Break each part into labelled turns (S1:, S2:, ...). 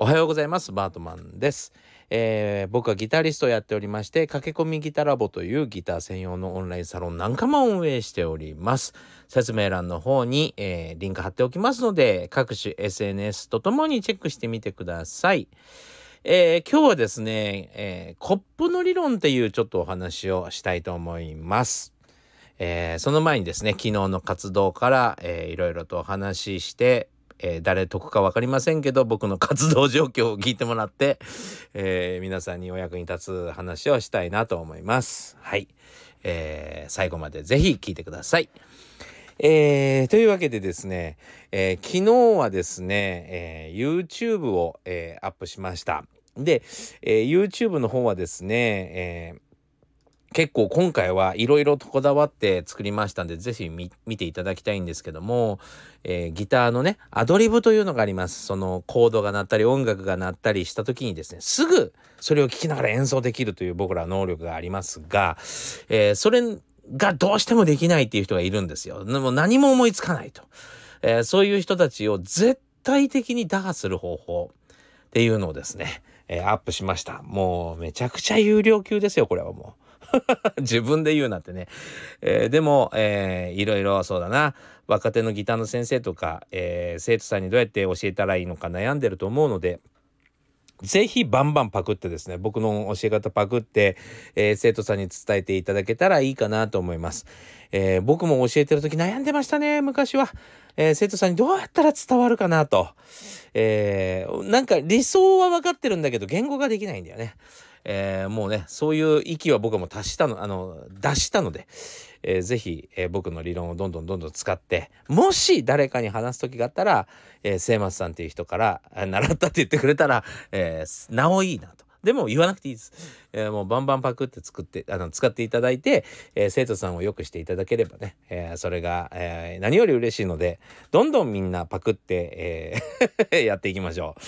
S1: おはようございます。バートマンです。えー、僕はギタリストをやっておりまして、駆け込みギタラボというギター専用のオンラインサロンなんかも運営しております。説明欄の方に、えー、リンク貼っておきますので、各種 SNS とともにチェックしてみてください。えー、今日はですね、えコップの理論っていうちょっとお話をしたいと思います。えー、その前にですね昨日の活動から、えー、いろいろとお話しして、えー、誰得か分かりませんけど僕の活動状況を聞いてもらって、えー、皆さんにお役に立つ話をしたいなと思います。はい、えー、最後まで是非聞いてください。えー、というわけでですね、えー、昨日はですね、えー、YouTube を、え、アップしました。で、え、YouTube の方はですね、え結構今回はいろいろとこだわって作りましたんで、ぜひ見ていただきたいんですけども、えー、ギターのね、アドリブというのがあります。そのコードが鳴ったり音楽が鳴ったりした時にですね、すぐそれを聴きながら演奏できるという僕ら能力がありますが、えー、それがどうしてもできないっていう人がいるんですよ。でも何も思いつかないと。えー、そういう人たちを絶対的に打破する方法っていうのをですね、えアップしました。もうめちゃくちゃ有料級ですよ、これはもう。自分で言うなってね。えー、でも、えー、いろいろそうだな。若手のギターの先生とか、えー、生徒さんにどうやって教えたらいいのか悩んでると思うので、ぜひバンバンパクってですね、僕の教え方パクって、えー、生徒さんに伝えていただけたらいいかなと思います。えー、僕も教えてる時悩んでましたね、昔は。えー、生徒さんにどうやったら伝わるかなと。えなんか理想は分かってるんだけど、言語ができないんだよね。えー、もうねそういう域は僕も達したのあの出したので、えー、ぜひ、えー、僕の理論をどんどんどんどん使ってもし誰かに話す時があったら、えー、松さんっていう人から習ったって言ってくれたら、えー、なおいいなと。でも言わなくていいです。えー、もうバンバンパクって作って、あの、使っていただいて、えー、生徒さんを良くしていただければね、えー、それが、えー、何より嬉しいので、どんどんみんなパクって、えー やっていきましょう。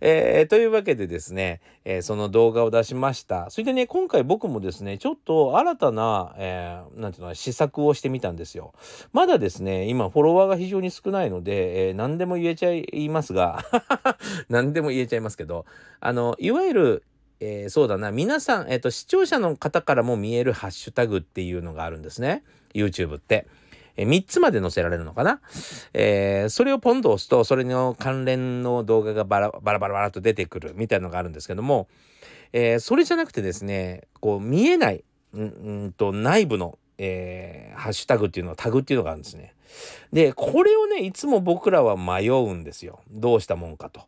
S1: えー、というわけでですね、えー、その動画を出しました。それでね、今回僕もですね、ちょっと新たな、えー、なんていうの、試作をしてみたんですよ。まだですね、今フォロワーが非常に少ないので、えー、何でも言えちゃいますが、何でも言えちゃいますけど、あの、いわゆる、えー、そうだな、皆さん、えっ、と、視聴者の方からも見えるハッシュタグっていうのがあるんですね。YouTube って。え3つまで載せられるのかな、えー、それをポンと押すとそれの関連の動画がバラバラバラバラと出てくるみたいなのがあるんですけども、えー、それじゃなくてですねこう見えないんと内部の、えー、ハッシュタグっていうのタグっていうのがあるんですね。でこれをねいつも僕らは迷うんですよ。どうしたもんかと。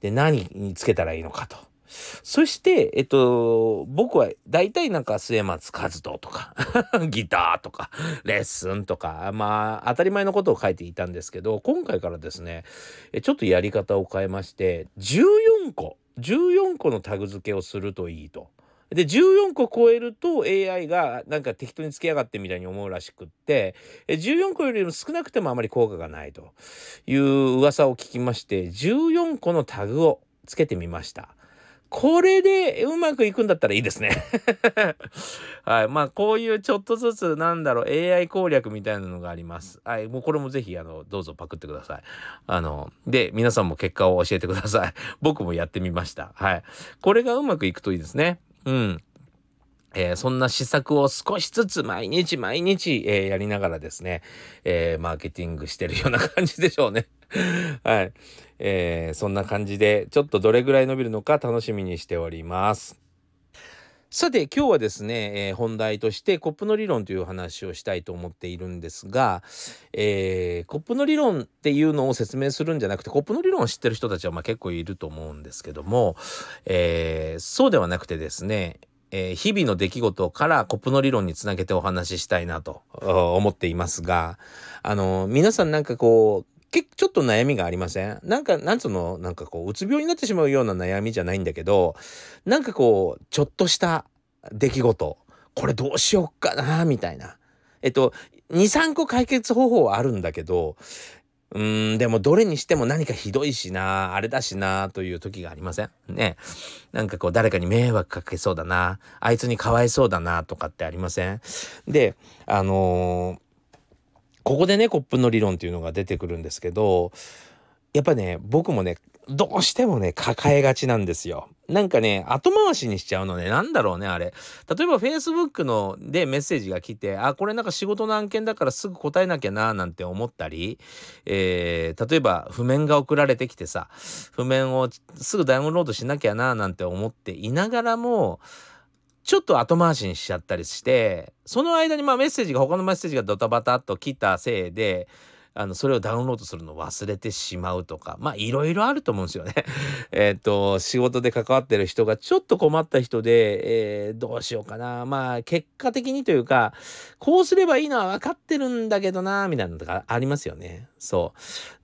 S1: で何につけたらいいのかと。そして、えっと、僕は大体なんか末松和人とか ギターとか、レッスンとか、まあ、当たり前のことを書いていたんですけど、今回からですね、ちょっとやり方を変えまして、14個、14個のタグ付けをするといいと。で、14個超えると AI がなんか適当につけやがってみたいに思うらしくって、14個よりも少なくてもあまり効果がないという噂を聞きまして、14個のタグをつけてみました。これでうまくいくんだったらいいですね はい。まあ、こういうちょっとずつ、なんだろう、AI 攻略みたいなのがあります。はい。もうこれもぜひ、あの、どうぞパクってください。あの、で、皆さんも結果を教えてください。僕もやってみました。はい。これがうまくいくといいですね。うん。えー、そんな施策を少しずつ毎日毎日、えー、やりながらですね、えー、マーケティングしてるような感じでしょうね。はい。えそんな感じで、ちょっとどれぐらい伸びるのか楽しみにしております。さて今日はですね、えー、本題としてコップの理論という話をしたいと思っているんですが、えー、コップの理論っていうのを説明するんじゃなくてコップの理論を知ってる人たちはまあ結構いると思うんですけども、えー、そうではなくてですねえー、日々の出来事からコップの理論につなげてお話ししたいなと思っていますが、あの、皆さんなんかこう、結ちょっと悩みがありません？なんか、なんつうの、なんかこう、うつ病になってしまうような悩みじゃないんだけど、なんかこう、ちょっとした出来事、これどうしよっかな、みたいな。えっと、2、3個解決方法はあるんだけど、うーん、でもどれにしても何かひどいしな、あれだしな、という時がありません？ね。なんかこう誰かに迷惑かけそうだな、あいつにかわいそうだな、とかってありません？で、あのー、ここでね、コップの理論っていうのが出てくるんですけど、やっぱね、僕もね、どうしてもね、抱えがちなんですよ。なんかね、後回しにしちゃうのね、なんだろうね、あれ。例えば Facebook のでメッセージが来て、あ、これなんか仕事の案件だからすぐ答えなきゃな、なんて思ったり、えー、例えば譜面が送られてきてさ、譜面をすぐダウンロードしなきゃな、なんて思っていながらも、ちょっと後回しにしちゃったりして、その間にまあメッセージが、他のメッセージがドタバタっと来たせいで、あのそれをダウンロードするのを忘れてしまうとかまあいろいろあると思うんですよね。えっと仕事で関わってる人がちょっと困った人で、えー、どうしようかなまあ結果的にというかこうすればいいのは分かってるんだけどなみたいなのがありますよね。そ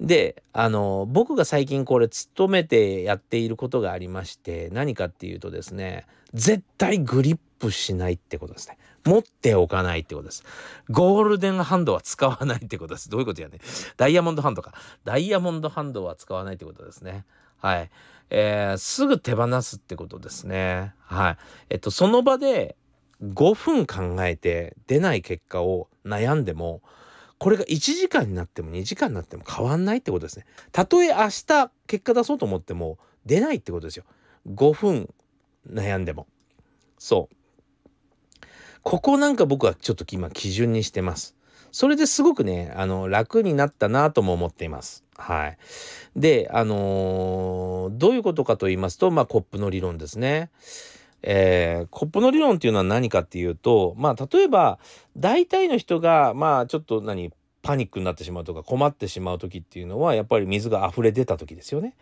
S1: う。であの僕が最近これ勤めてやっていることがありまして何かっていうとですね絶対グリップしないってことですね。持っておかないってことです。ゴールデンハンドは使わないってことです。どういうことやね。ダイヤモンドハンドか。ダイヤモンドハンドは使わないってことですね。はい。えー、すぐ手放すってことですね。はい。えっと、その場で5分考えて出ない結果を悩んでも、これが1時間になっても2時間になっても変わんないってことですね。たとえ明日結果出そうと思っても出ないってことですよ。5分悩んでも。そう。ここなんか僕はちょっと今基準にしてます。それですごくね、あの、楽になったなとも思っています。はい。で、あのー、どういうことかと言いますと、まあ、コップの理論ですね。えー、コップの理論っていうのは何かっていうと、まあ、例えば、大体の人が、まあ、ちょっと何、パニックになってしまうとか困ってしまう時っていうのは、やっぱり水が溢れ出た時ですよね。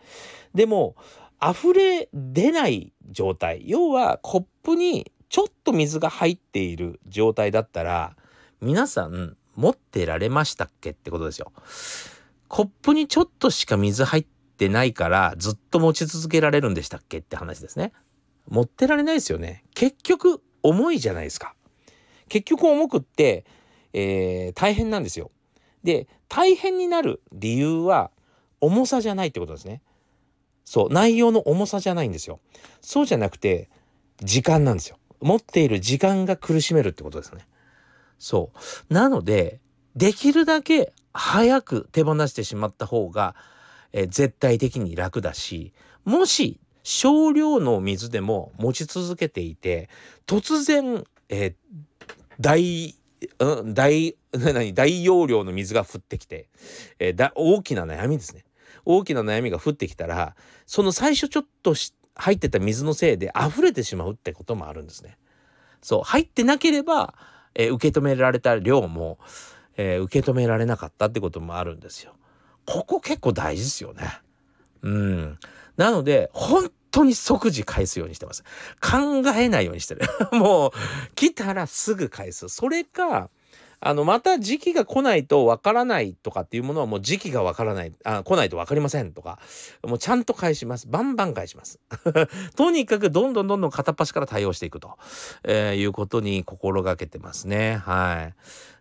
S1: でも、溢れ出ない状態。要は、コップにちょっと水が入っている状態だったら皆さん持ってられましたっけってことですよ。コップにちょっとしか水入ってないからずっと持ち続けられるんでしたっけって話ですね。持ってられないですよね。結局重いじゃないですか。結局重くって、えー、大変なんですよ。で大変になる理由は重さじゃないってことですね。そう内容の重さじゃないんですよ。そうじゃなくて時間なんですよ。持っている時間が苦しめるってことですね。そう。なので、できるだけ早く手放してしまった方が、えー、絶対的に楽だし、もし少量の水でも持ち続けていて、突然、えー、大、うん、大、何、大容量の水が降ってきて、えー、だ大きな悩みですね。大きな悩みが降ってきたら、その最初ちょっと入ってた水のせいで溢れてしまうってこともあるんですね。そう入ってなければ、えー、受け止められた量も、えー、受け止められなかったってこともあるんですよ。ここ結構大事ですよね。うん。なので本当に即時返すようにしてます。考えないようにしてる。もう来たらすぐ返す。それかあの、また時期が来ないとわからないとかっていうものはもう時期がわからない、あ、来ないとわかりませんとか、もうちゃんと返します。バンバン返します。とにかくどんどんどんどん片っ端から対応していくと、えー、いうことに心がけてますね。はい。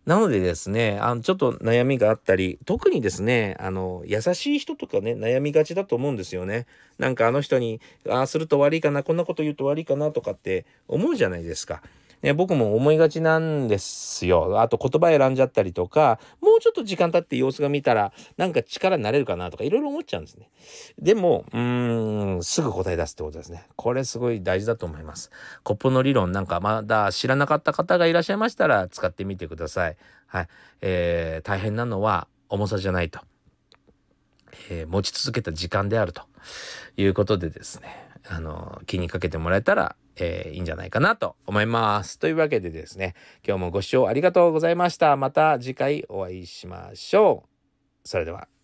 S1: なのでですね、あの、ちょっと悩みがあったり、特にですね、あの、優しい人とかね、悩みがちだと思うんですよね。なんかあの人に、ああすると悪いかな、こんなこと言うと悪いかなとかって思うじゃないですか。ね、僕も思いがちなんですよ。あと言葉選んじゃったりとか、もうちょっと時間経って様子が見たら、なんか力になれるかなとかいろいろ思っちゃうんですね。でも、うーん、すぐ答え出すってことですね。これすごい大事だと思います。コップの理論なんかまだ知らなかった方がいらっしゃいましたら使ってみてください。はい。えー、大変なのは重さじゃないと。えー、持ち続けた時間であるということでですね。あの、気にかけてもらえたらえー、いいんじゃないかなと思います。というわけでですね、今日もご視聴ありがとうございました。また次回お会いしましょう。それでは。